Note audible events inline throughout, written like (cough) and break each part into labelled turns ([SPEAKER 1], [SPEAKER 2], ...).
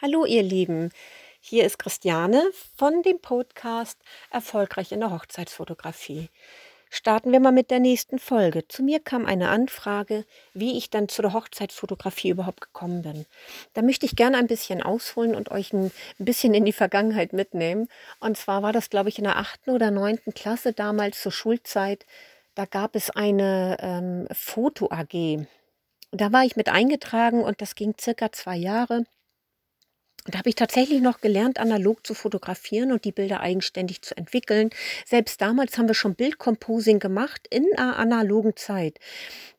[SPEAKER 1] Hallo ihr Lieben, hier ist Christiane von dem Podcast Erfolgreich in der Hochzeitsfotografie. Starten wir mal mit der nächsten Folge. Zu mir kam eine Anfrage, wie ich dann zu der Hochzeitsfotografie überhaupt gekommen bin. Da möchte ich gerne ein bisschen ausholen und euch ein bisschen in die Vergangenheit mitnehmen. Und zwar war das, glaube ich, in der achten oder neunten Klasse damals zur Schulzeit. Da gab es eine ähm, Foto-AG. Da war ich mit eingetragen und das ging circa zwei Jahre. Da habe ich tatsächlich noch gelernt, analog zu fotografieren und die Bilder eigenständig zu entwickeln. Selbst damals haben wir schon Bildcomposing gemacht in einer analogen Zeit.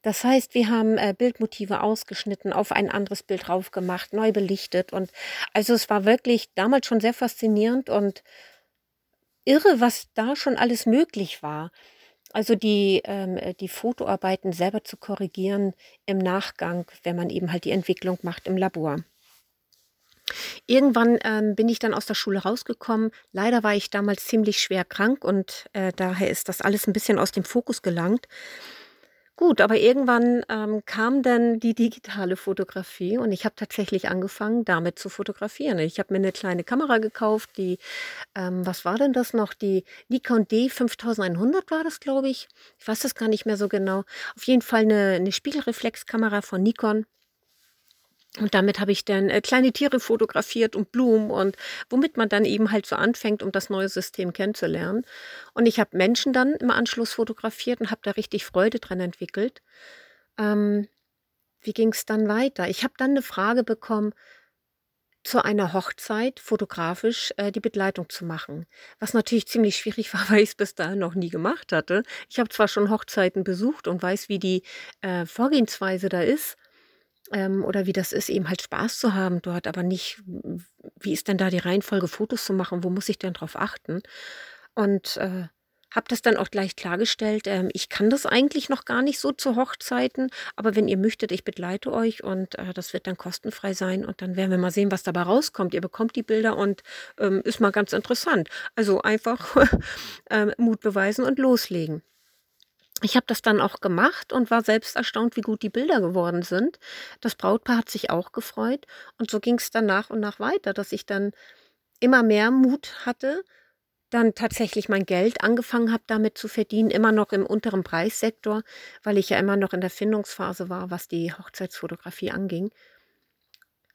[SPEAKER 1] Das heißt, wir haben äh, Bildmotive ausgeschnitten, auf ein anderes Bild drauf gemacht, neu belichtet. Und also es war wirklich damals schon sehr faszinierend und irre, was da schon alles möglich war. Also die, ähm, äh, die Fotoarbeiten selber zu korrigieren im Nachgang, wenn man eben halt die Entwicklung macht im Labor. Irgendwann, ähm, bin ich dann aus der Schule rausgekommen. Leider war ich damals ziemlich schwer krank und, äh, daher ist das alles ein bisschen aus dem Fokus gelangt. Gut, aber irgendwann, ähm, kam dann die digitale Fotografie und ich habe tatsächlich angefangen, damit zu fotografieren. Ich habe mir eine kleine Kamera gekauft, die ähm, was war denn das noch? Die Nikon D5100 war das, glaube ich. Ich weiß das gar nicht mehr so genau. Auf jeden Fall eine 'ne Spiegelreflexkamera von Nikon. Und damit habe ich dann, äh, kleine Tiere fotografiert und Blumen und womit man dann eben halt so anfängt, um das neue System kennenzulernen. Und ich habe Menschen dann im Anschluss fotografiert und habe da richtig Freude dran entwickelt. Ähm, wie es dann weiter? Ich habe dann eine Frage bekommen, zu einer Hochzeit fotografisch, äh, die Begleitung zu machen, was natürlich ziemlich schwierig (laughs) war, weil ich es bis dahin noch nie gemacht hatte. Ich habe zwar schon Hochzeiten besucht und weiß, wie die, äh, Vorgehensweise da ist, ähm, oder wie das ist, eben halt Spaß zu haben dort, aber nicht, wie ist denn da die Reihenfolge, Fotos zu machen? Wo muss ich denn drauf achten? Und äh, habe das dann auch gleich klargestellt. Ähm, ich kann das eigentlich noch gar nicht so zu Hochzeiten, aber wenn ihr möchtet, ich begleite euch und äh, das wird dann kostenfrei sein und dann werden wir mal sehen, was dabei rauskommt. Ihr bekommt die Bilder und ähm, ist mal ganz interessant. Also einfach (laughs) ähm, Mut beweisen und loslegen. Ich habe das dann auch gemacht und war selbst erstaunt, wie gut die Bilder geworden sind. Das Brautpaar hat sich auch gefreut und so ging es dann nach und nach weiter, dass ich dann immer mehr Mut hatte, dann tatsächlich mein Geld angefangen habe, damit zu verdienen, immer noch im unteren Preissektor, weil ich ja immer noch in der Findungsphase war, was die Hochzeitsfotografie anging.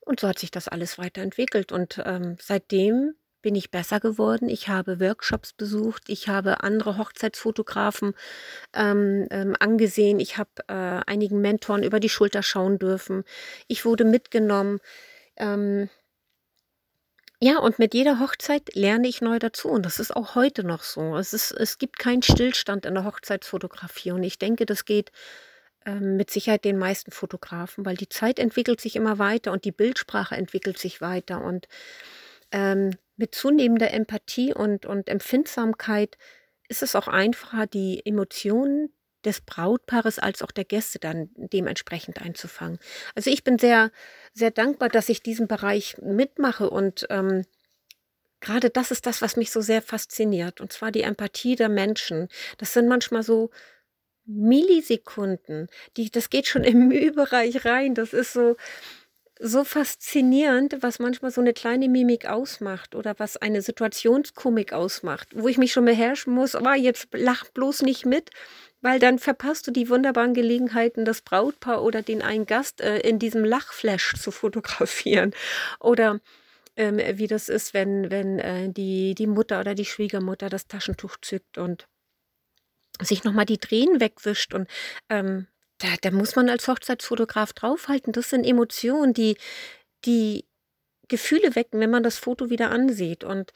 [SPEAKER 1] Und so hat sich das alles weiterentwickelt und, ähm, seitdem bin ich besser geworden. Ich habe Workshops besucht, ich habe andere Hochzeitsfotografen ähm, ähm, angesehen, ich habe äh, einigen Mentoren über die Schulter schauen dürfen. Ich wurde mitgenommen. Ähm, ja, und mit jeder Hochzeit lerne ich neu dazu. Und das ist auch heute noch so. Es, ist, es gibt keinen Stillstand in der Hochzeitsfotografie. Und ich denke, das geht ähm, mit Sicherheit den meisten Fotografen, weil die Zeit entwickelt sich immer weiter und die Bildsprache entwickelt sich weiter. Und ähm, mit zunehmender Empathie und, und Empfindsamkeit ist es auch einfacher, die Emotionen des Brautpaares als auch der Gäste dann dementsprechend einzufangen. Also ich bin sehr, sehr dankbar, dass ich diesen Bereich mitmache und ähm, gerade das ist das, was mich so sehr fasziniert. Und zwar die Empathie der Menschen. Das sind manchmal so Millisekunden, die, das geht schon (laughs) im Mühbereich rein. Das ist so, so faszinierend, was manchmal so eine kleine Mimik ausmacht oder was eine Situationskomik ausmacht, wo ich mich schon beherrschen muss, aber jetzt lach bloß nicht mit, weil dann verpasst du die wunderbaren Gelegenheiten, das Brautpaar oder den einen Gast äh, in diesem Lachflash zu fotografieren. Oder ähm, wie das ist, wenn, wenn äh, die, die Mutter oder die Schwiegermutter das Taschentuch zückt und sich nochmal die Tränen wegwischt und ähm, da da muss man als Hochzeitsfotograf draufhalten. Das sind Emotionen, die die Gefühle wecken, wenn man das Foto wieder ansieht. Und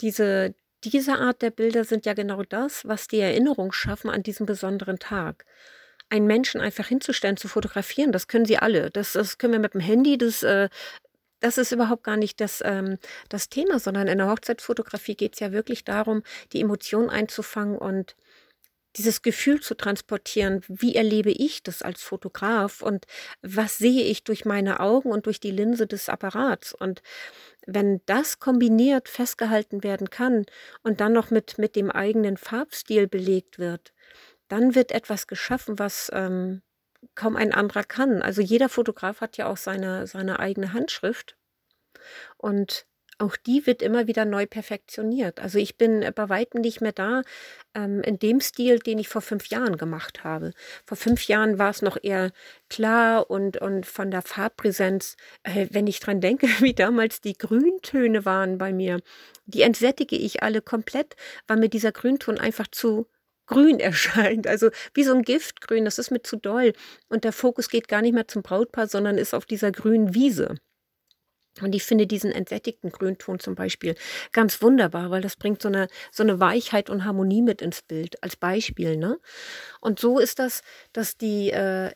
[SPEAKER 1] diese diese Art der Bilder sind ja genau das, was die Erinnerung schaffen an diesen besonderen Tag. Einen Menschen einfach hinzustellen, zu fotografieren, das können sie alle. Das das können wir mit dem Handy, das, äh das ist überhaupt gar nicht das, ähm, das Thema, sondern in der Hochzeitsfotografie geht es ja wirklich darum, die Emotionen einzufangen und dieses Gefühl zu transportieren, wie erlebe ich das als Fotograf und was sehe ich durch meine Augen und durch die Linse des Apparats. Und wenn das kombiniert festgehalten werden kann und dann noch mit, mit dem eigenen Farbstil belegt wird, dann wird etwas geschaffen, was ähm, kaum ein anderer kann. Also jeder Fotograf hat ja auch seine, seine eigene Handschrift. Und auch die wird immer wieder neu perfektioniert. Also ich bin bei weitem nicht mehr da ähm, in dem Stil, den ich vor fünf Jahren gemacht habe. Vor fünf Jahren war es noch eher klar und, und von der Farbpräsenz, äh, wenn ich dran denke, (laughs) wie damals die Grüntöne waren bei mir, die entsättige ich alle komplett, weil mir dieser Grünton einfach zu grün (laughs) erscheint. Also wie so ein Giftgrün, das ist mir zu doll. Und der Fokus geht gar nicht mehr zum Brautpaar, sondern ist auf dieser grünen Wiese. Und ich finde diesen entsättigten Grünton zum Beispiel ganz wunderbar, weil das bringt so eine, so eine Weichheit und Harmonie mit ins Bild, als Beispiel. Ne? Und so ist das, dass die äh,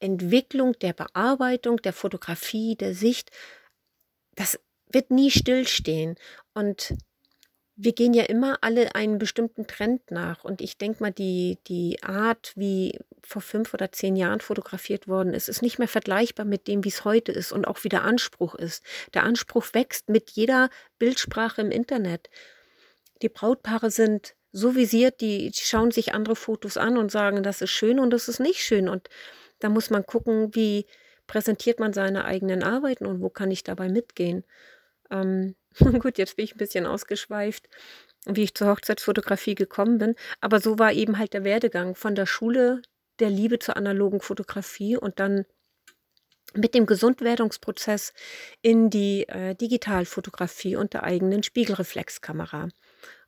[SPEAKER 1] Entwicklung der Bearbeitung, der Fotografie, der Sicht, das wird nie stillstehen. Und wir gehen ja immer alle einen bestimmten Trend nach. Und ich denke mal, die, die Art, wie vor fünf oder zehn Jahren fotografiert worden ist, ist nicht mehr vergleichbar mit dem, wie es heute ist und auch wie der Anspruch ist. Der Anspruch wächst mit jeder Bildsprache im Internet. Die Brautpaare sind so visiert, die schauen sich andere Fotos an und sagen, das ist schön und das ist nicht schön. Und da muss man gucken, wie präsentiert man seine eigenen Arbeiten und wo kann ich dabei mitgehen. Ähm, (laughs) gut, jetzt bin ich ein bisschen ausgeschweift, wie ich zur Hochzeitsfotografie gekommen bin. Aber so war eben halt der Werdegang von der Schule der Liebe zur analogen Fotografie und dann mit dem Gesundwerdungsprozess in die äh, Digitalfotografie und der eigenen Spiegelreflexkamera.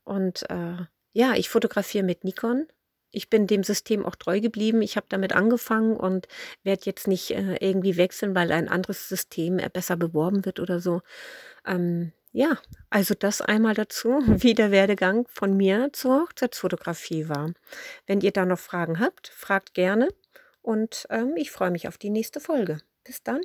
[SPEAKER 1] Und äh, ja, ich fotografiere mit Nikon. Ich bin dem System auch treu geblieben. Ich habe damit angefangen und werde jetzt nicht äh, irgendwie wechseln, weil ein anderes System äh, besser beworben wird oder so. Ähm, ja, also das einmal dazu, (laughs) wie der Werdegang von mir zur Hochzeitsfotografie war. Wenn ihr da noch Fragen habt, fragt gerne und ähm, ich freue mich auf die nächste Folge. Bis dann.